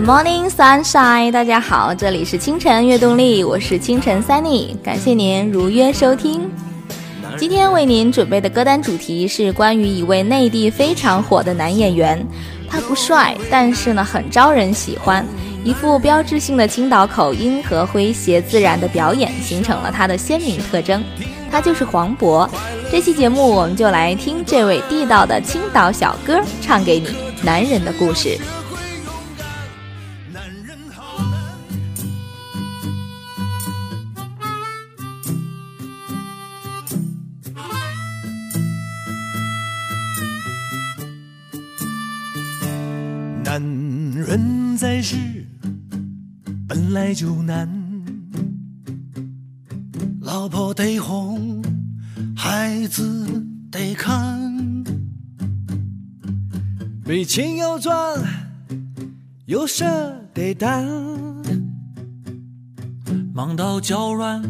Good morning, sunshine！大家好，这里是清晨悦动力，我是清晨 Sunny，感谢您如约收听。今天为您准备的歌单主题是关于一位内地非常火的男演员，他不帅，但是呢很招人喜欢，一副标志性的青岛口音和诙谐自然的表演，形成了他的鲜明特征。他就是黄渤。这期节目我们就来听这位地道的青岛小哥唱给你男人的故事。来就难，老婆得哄，孩子得看，没钱要赚。有舍得担，忙到脚软，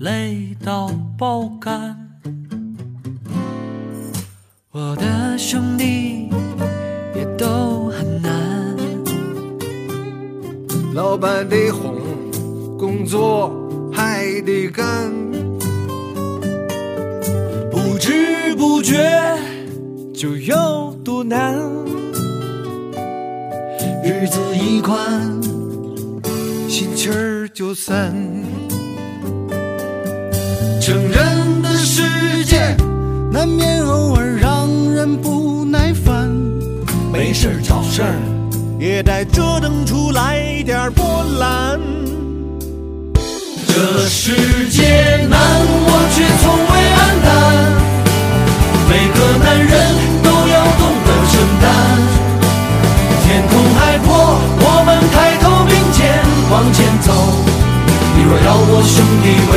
累到爆肝。我的兄弟老板得哄，工作还得干，不知不觉就有多难。日子一宽，心气儿就散。成人的世界，难免偶尔让人不耐烦。没事儿找事儿，也得折腾出来点波澜。这世界难，我却从未黯淡。每个男人都要懂得承担。天空海阔，我们抬头并肩往前走。你若要我兄弟为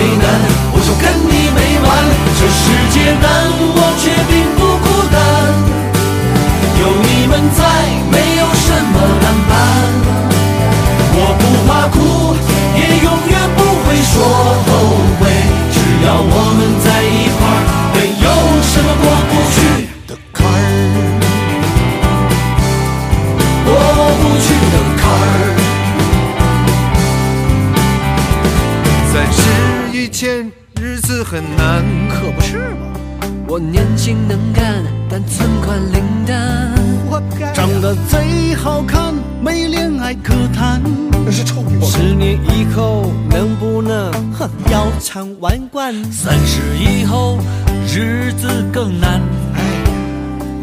是以后日子更难。哎，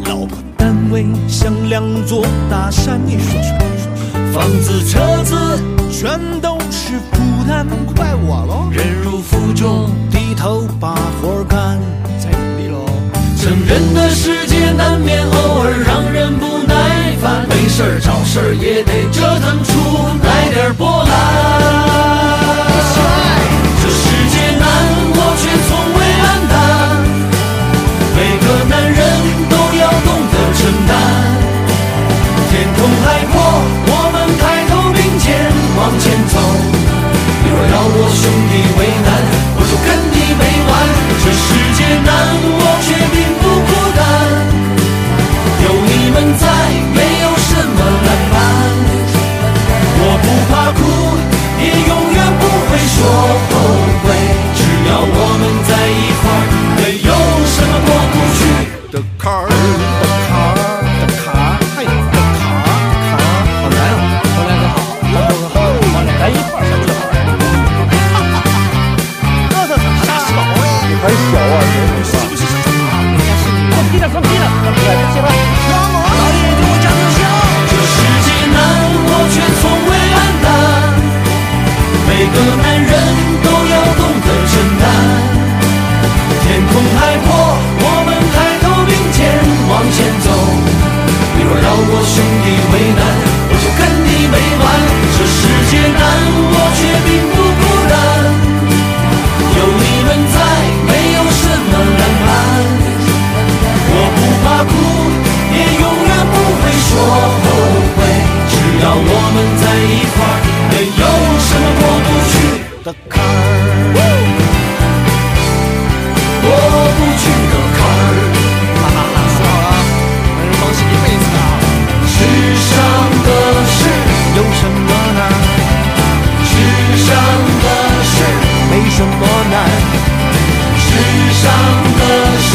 老婆单位像两座大山，你说说，房子车子全都是负担，怪我喽。忍辱负重，低头把活干，再努力喽。成人的世界难免偶尔让人不耐烦，没事找事也得折腾出来点波世难？世上的事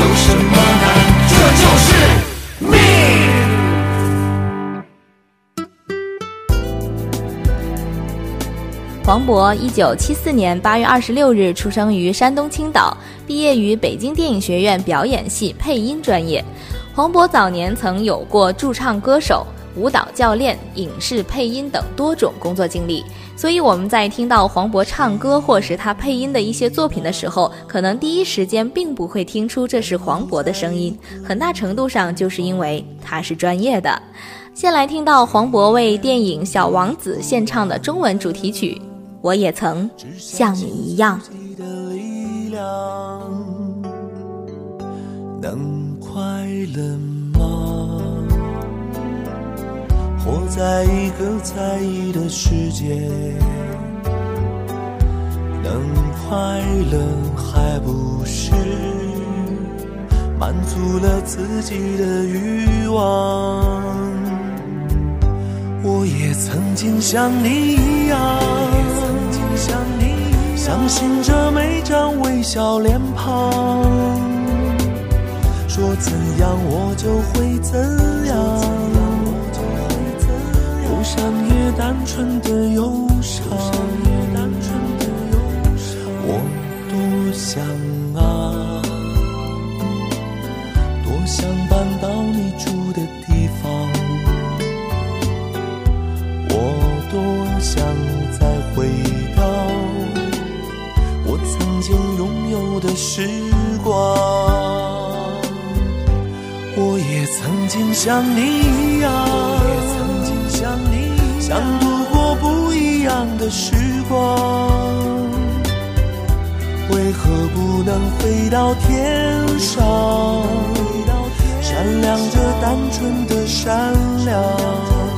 有什么难？这就是命。黄渤，一九七四年八月二十六日出生于山东青岛，毕业于北京电影学院表演系配音专业。黄渤早年曾有过驻唱歌手。舞蹈教练、影视配音等多种工作经历，所以我们在听到黄渤唱歌或是他配音的一些作品的时候，可能第一时间并不会听出这是黄渤的声音，很大程度上就是因为他是专业的。先来听到黄渤为电影《小王子》献唱的中文主题曲《我也曾像你一样》。能快乐活在一个在意的世界，能快乐还不是满足了自己的欲望？我也曾经像你一样，相信着每张微笑脸庞，说怎样我就会怎样。单纯的忧伤，我多想啊，多想搬到你住的地方，我多想再回到我曾经拥有的时光，我也曾经像你一样。想度过不一样的时光，为何不能飞到天上，闪亮着单纯的善良？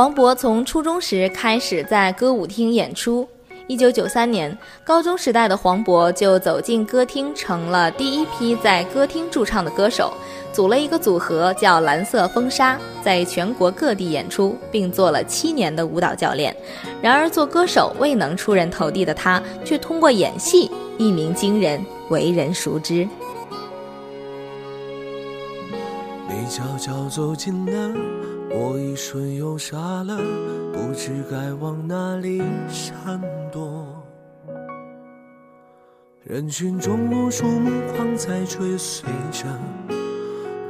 黄渤从初中时开始在歌舞厅演出。一九九三年，高中时代的黄渤就走进歌厅，成了第一批在歌厅驻唱的歌手，组了一个组合叫蓝色风沙，在全国各地演出，并做了七年的舞蹈教练。然而，做歌手未能出人头地的他，却通过演戏一鸣惊人，为人熟知。你悄悄走进了。我一瞬又傻了，不知该往哪里闪躲。人群中无数目光在追随着，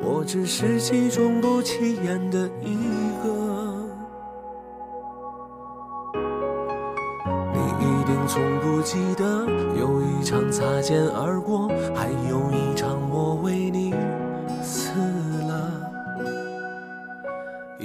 我只是其中不起眼的一个。你一定从不记得，有一场擦肩而过，还有一场我为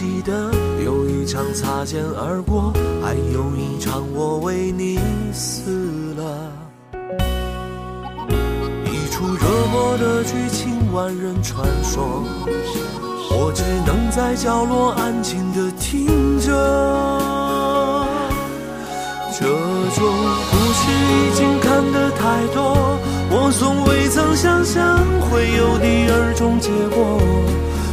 记得有一场擦肩而过，还有一场我为你死了。一出热播的剧情，万人传说，我只能在角落安静的听着。这种故事已经看得太多，我从未曾想象会有第二种结果。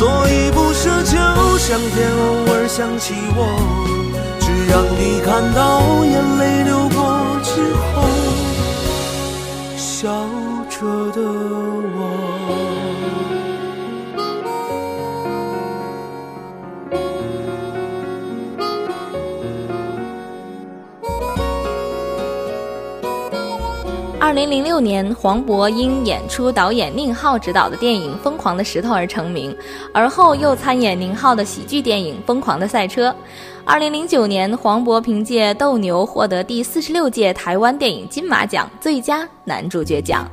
所以不奢求上天偶尔想起我，只让你看到眼泪流过之后，笑着的我。零零六年，黄渤因演出导演宁浩执导的电影《疯狂的石头》而成名，而后又参演宁浩的喜剧电影《疯狂的赛车》。二零零九年，黄渤凭借《斗牛》获得第四十六届台湾电影金马奖最佳男主角奖。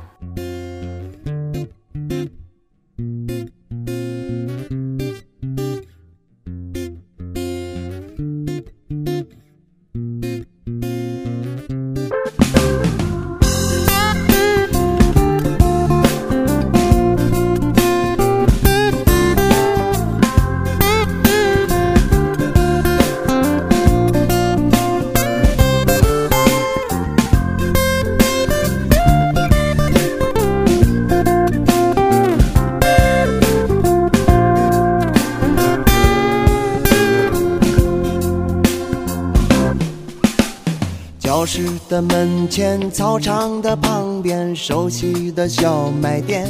的门前，操场的旁边，熟悉的小卖店。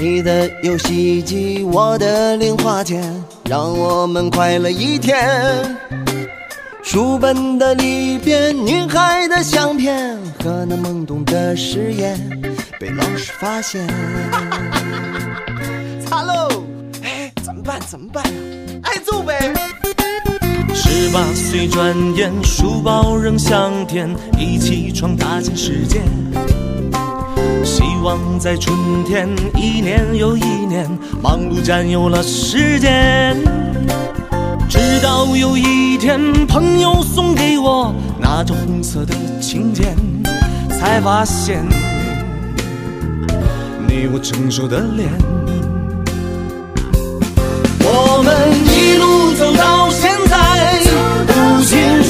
你的游戏机，我的零花钱，让我们快乐一天。书本的里边，女孩的相片和那懵懂的誓言，被老师发现。擦喽，哎，怎么办？怎么办呀？挨揍呗！八岁转眼，书包扔向天，一起闯大千世界。希望在春天，一年又一年，忙碌占有了时间。直到有一天，朋友送给我那张红色的请柬，才发现你我成熟的脸。我们一路走到，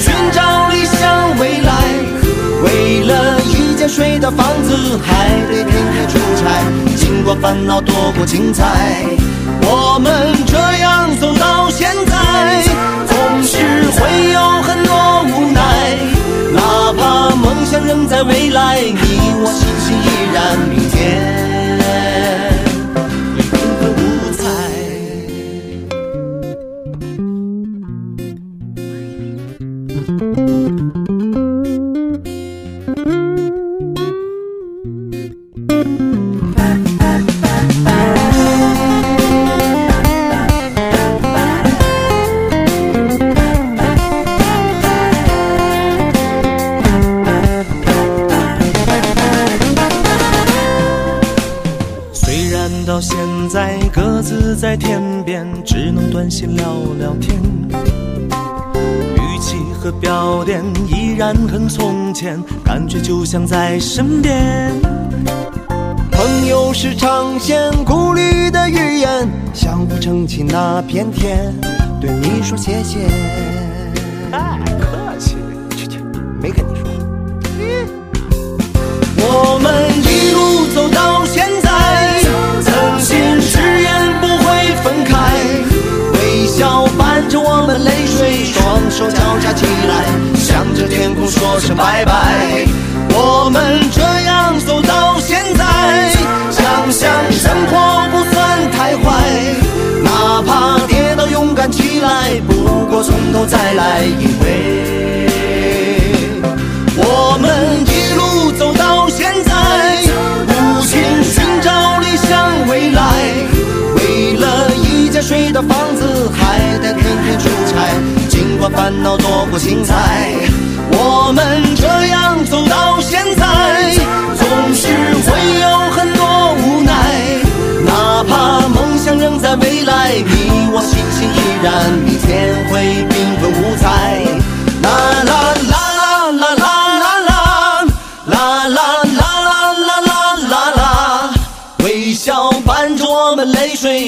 寻找理想未来，为了一间睡的房子，还得天天出差。尽管烦恼多过精彩，我们这样走到现在，总是会有很多无奈。哪怕梦想仍在未来，你我心心依然明天。然很从前，感觉就像在身边。朋友是长线顾虑的语言，相互撑起那片天，对你说谢谢。手交叉起来，向着天空说声拜拜。我们这样走到现在，想想生活不算太坏，哪怕跌倒勇敢起来，不过从头再来，一回我们一路走到现在，无心寻找理想未来，为了一间睡的房子，还得天天出差，烦恼多过精彩。我们这样走到现在，总是会有很多无奈。哪怕梦想仍在未来，你我心情依然，明天会缤纷五彩。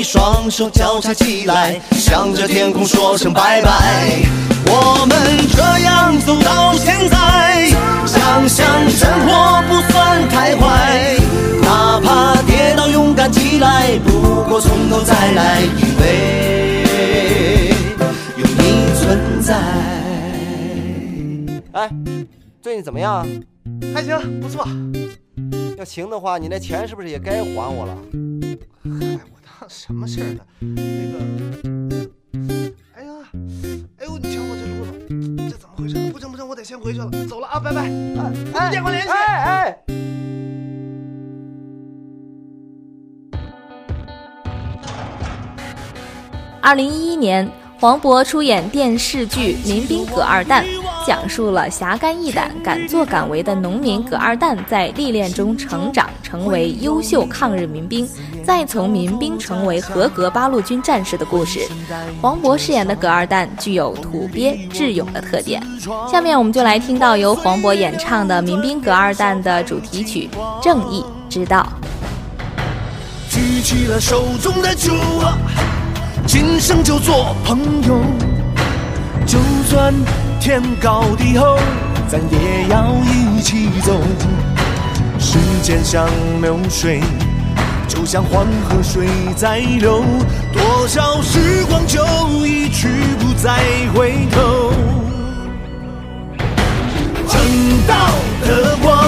双手交叉起来，向着天空说声拜拜。我们这样走到现在，想想生活不算太坏，哪怕跌倒勇敢起来，不过从头再来，因为有你存在。哎，最近怎么样？还行，不错。要行的话，你那钱是不是也该还我了？嗨，我当什么事儿呢？那个，哎呀，哎呦，你瞧我这路子，这怎么回事？不行不行，我得先回去了，走了啊，拜拜。啊，有电话联系。哎哎。二零一一年，黄渤出演电视剧《民兵葛二蛋》，讲述了侠肝义胆、敢作敢为的农民葛二蛋在历练中成长，成为优秀抗日民兵，再从民兵成为合格八路军战士的故事。黄渤饰演的葛二蛋具有土鳖智勇的特点。下面我们就来听到由黄渤演唱的《民兵葛二蛋》的主题曲《正义之道》。举起了手中的酒啊，今生就做朋友。就算天高地厚，咱也要一起走。时间像流水，就像黄河水在流，多少时光就一去不再回头。正道的光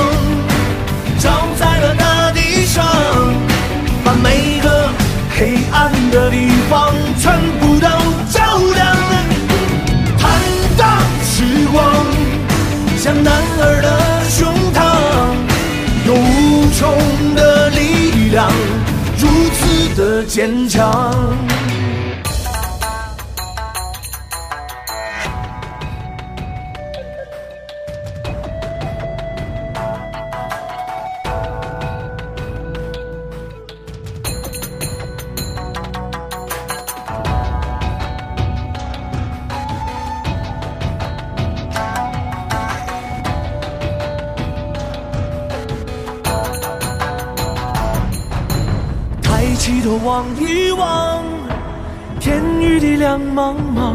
黑暗的地方全部都照亮。坦荡时光像男儿的胸膛，有无穷的力量，如此的坚强。两茫茫，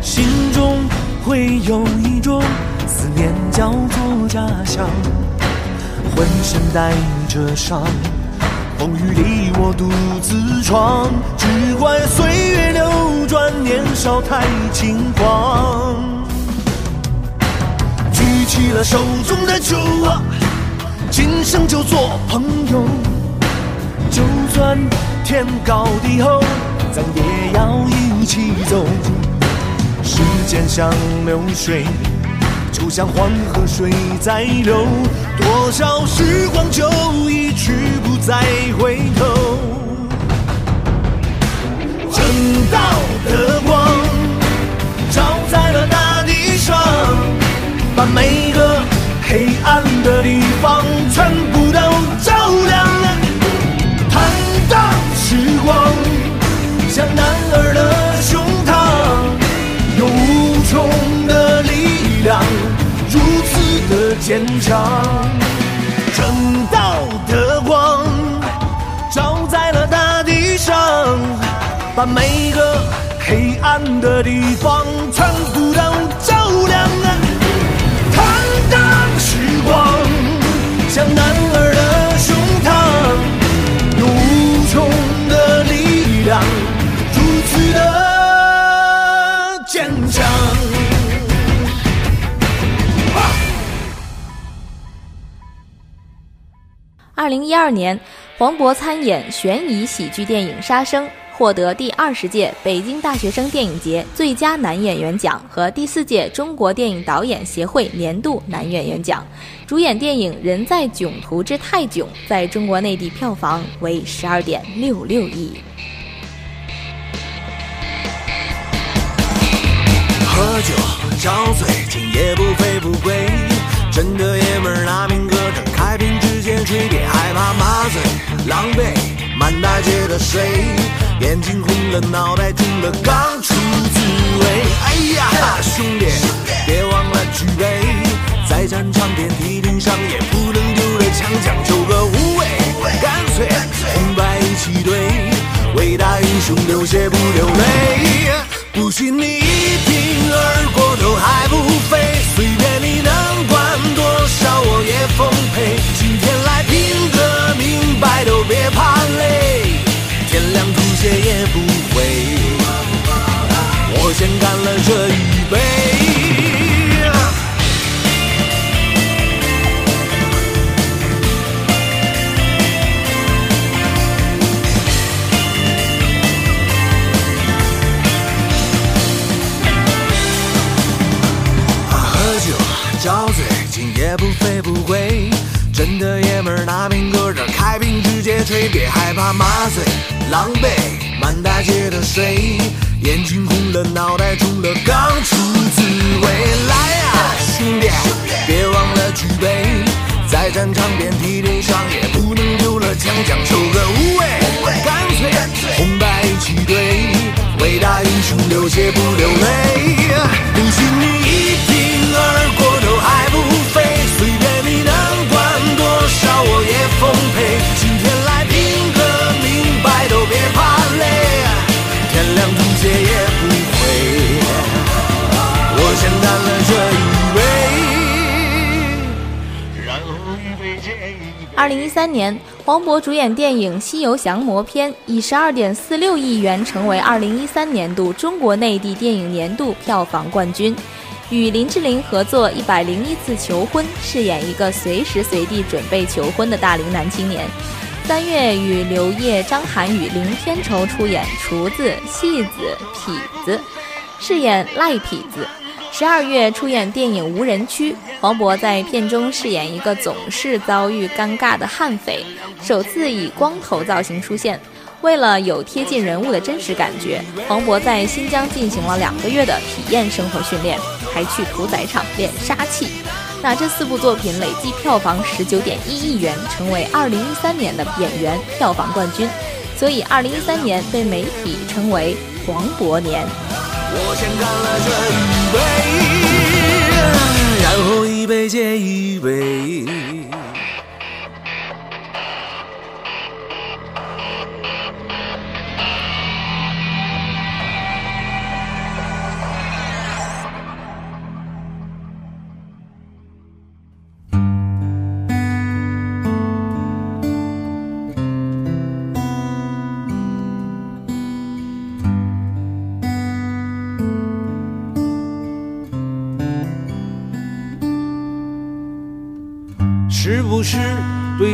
心中会有一种思念叫做家乡。浑身带着伤，风雨里我独自闯，只怪岁月流转，年少太轻狂。举起了手中的酒啊，今生就做朋友。就算天高地厚，咱也要一起走。时间像流水，就像黄河水在流，多少时光就一去不再回头。正道的光照在了大地上，把每个黑暗的地方全部坚强。正道的光照在了大地上，把每个黑暗的地方全部都照亮。坦荡时光，向南二零一二年，黄渤参演悬疑喜剧电影《杀生》，获得第二十届北京大学生电影节最佳男演员奖和第四届中国电影导演协会年度男演员奖。主演电影《人在囧途之泰囧》在中国内地票房为十二点六六亿。喝酒找醉，今夜不醉不归。真的爷们儿拿命歌声别害怕麻醉，狼狈满大街的水，眼睛红了，脑袋痛了，刚出滋味。哎呀，兄弟，别忘了举杯，在战场遍体鳞伤，也不能丢了枪，讲究个无畏，干脆红白一起对，伟大英雄流血不流泪，不信你一挺而过头还不飞，随便你能管多少亮吐血也不悔。我先干了这一杯。喝酒找醉，今夜不醉不归。真的爷们儿拿命搁这开瓶直接吹，别害怕麻醉，狼狈满大街的水，眼睛红了，脑袋肿了，刚出滋味。来呀，兄弟，别忘了举杯，在战场遍体鳞伤，也不能丢了枪，讲究个无畏，干脆红白一起对，伟大英雄流血不流泪，零一三年，黄渤主演电影《西游降魔篇》以十二点四六亿元成为二零一三年度中国内地电影年度票房冠军。与林志玲合作《一百零一次求婚》，饰演一个随时随地准备求婚的大龄男青年。三月与刘烨、张涵予、林天仇出演《厨子》《戏子》《痞子》，饰演赖痞子。十二月出演电影《无人区》，黄渤在片中饰演一个总是遭遇尴尬的悍匪，首次以光头造型出现。为了有贴近人物的真实感觉，黄渤在新疆进行了两个月的体验生活训练，还去屠宰场练杀气。那这四部作品累计票房十九点一亿元，成为二零一三年的演员票房冠军。所以，二零一三年被媒体称为“黄渤年”。我先干了这一杯，然后一杯接一杯。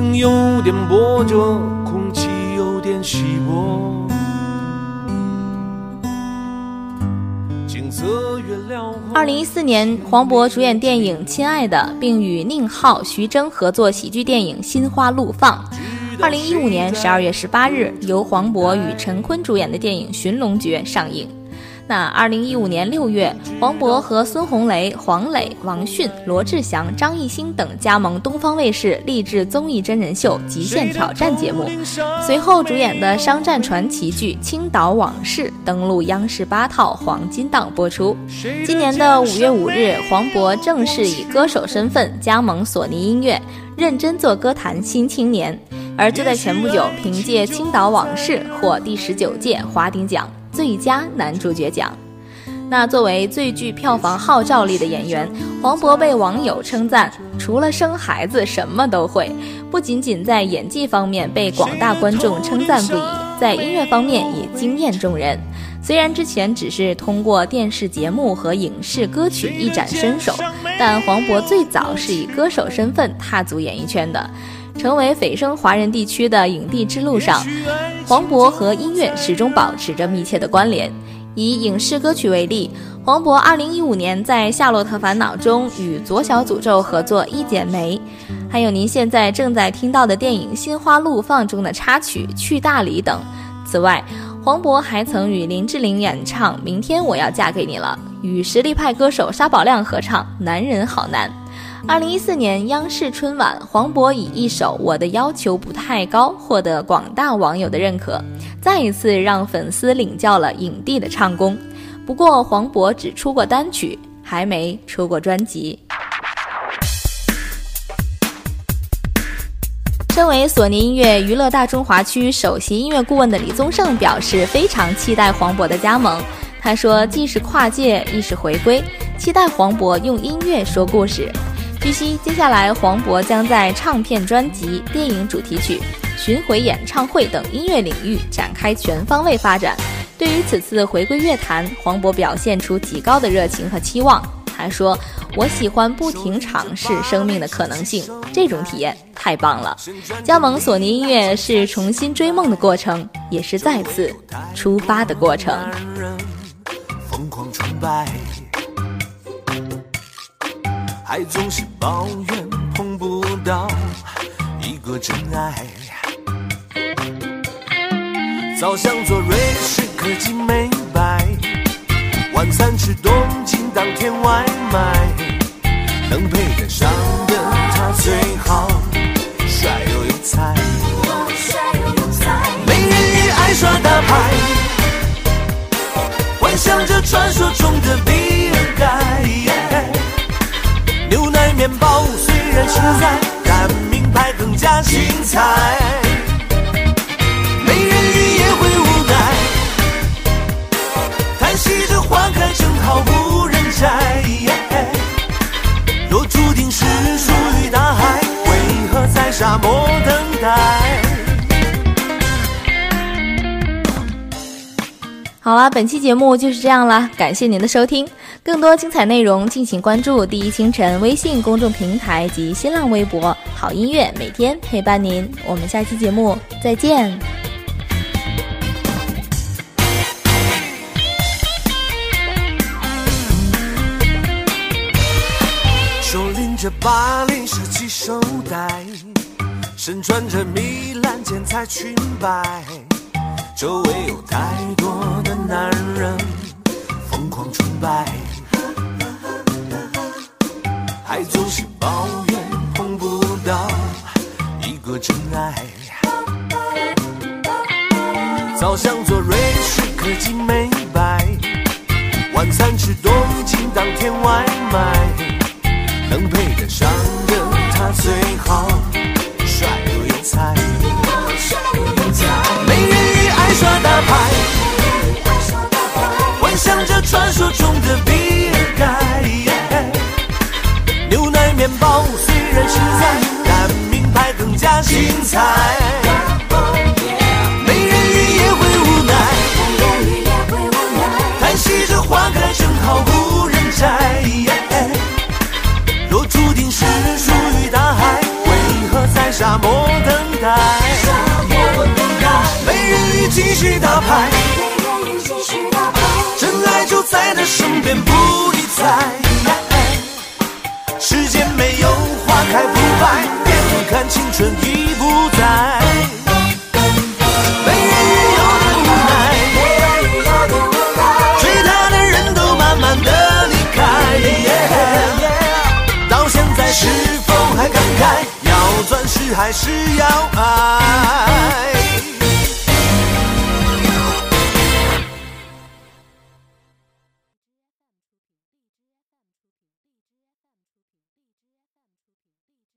有点波折，空气有点稀薄，景色越辽阔。二零一四年，黄渤主演电影《亲爱的》，并与宁浩、徐峥合作喜剧电影《心花怒放》。二零一五年十二月十八日，由黄渤与陈坤主演的电影《寻龙诀》上映。那二零一五年六月，黄渤和孙红雷、黄磊、王迅、罗志祥、张艺兴等加盟东方卫视励志综艺真人秀《极限挑战》节目，随后主演的商战传奇剧《青岛往事》登陆央视八套黄金档播出。今年的五月五日，黄渤正式以歌手身份加盟索尼音乐，认真做歌坛新青年。而就在前不久，凭借《青岛往事》获第十九届华鼎奖。最佳男主角奖。那作为最具票房号召力的演员，黄渤被网友称赞，除了生孩子什么都会。不仅仅在演技方面被广大观众称赞不已，在音乐方面也惊艳众人。虽然之前只是通过电视节目和影视歌曲一展身手，但黄渤最早是以歌手身份踏足演艺圈的。成为蜚声华人地区的影帝之路上，黄渤和音乐始终保持着密切的关联。以影视歌曲为例，黄渤2015年在《夏洛特烦恼》中与左小诅咒合作《一剪梅》，还有您现在正在听到的电影《心花怒放》中的插曲《去大理》等。此外，黄渤还曾与林志玲演唱《明天我要嫁给你了》，与实力派歌手沙宝亮合唱《男人好难》。二零一四年央视春晚，黄渤以一首《我的要求不太高》获得广大网友的认可，再一次让粉丝领教了影帝的唱功。不过，黄渤只出过单曲，还没出过专辑。身为索尼音乐娱乐大中华区首席音乐顾问的李宗盛表示，非常期待黄渤的加盟。他说：“既是跨界，亦是回归，期待黄渤用音乐说故事。”据悉，接下来黄渤将在唱片专辑、电影主题曲、巡回演唱会等音乐领域展开全方位发展。对于此次回归乐坛，黄渤表现出极高的热情和期望。他说：“我喜欢不停尝试生命的可能性，这种体验太棒了。加盟索尼音乐是重新追梦的过程，也是再次出发的过程。”还总是抱怨碰不到一个真爱，早想做瑞士科技美白，晚餐吃东京当天外卖，能配得上的他最好帅又有才，美人鱼爱耍大牌，幻想着传说中的比尔盖。实在，但名牌更加精彩。美人鱼也会无奈，叹息着花开正好无人摘。若注定是属于大海，为何在沙漠等待？好了，本期节目就是这样了，感谢您的收听。更多精彩内容，敬请关注第一清晨微信公众平台及新浪微博。好音乐每天陪伴您，我们下期节目再见。手拎着巴黎设计手袋，身穿着米兰剪裁裙摆，周围有太多的男人疯狂崇拜。还总是抱怨碰不到一个真爱，早想做瑞士科技美白，晚餐吃东京当天外卖，能配得上的他最好帅又有才，美人鱼爱耍大牌，幻想着传说中的比尔盖。面包虽然实在，但名牌更加精彩。美人鱼也会无奈，叹息着花开正好无人摘。若注定是属于大海，为何在沙漠等待？美人鱼继续打牌，真爱就在他身边不理睬。没有花开不败，别看青春已不在。没有无奈，追他的人都慢慢的离开。到现在是否还感慨？要钻石还是要爱？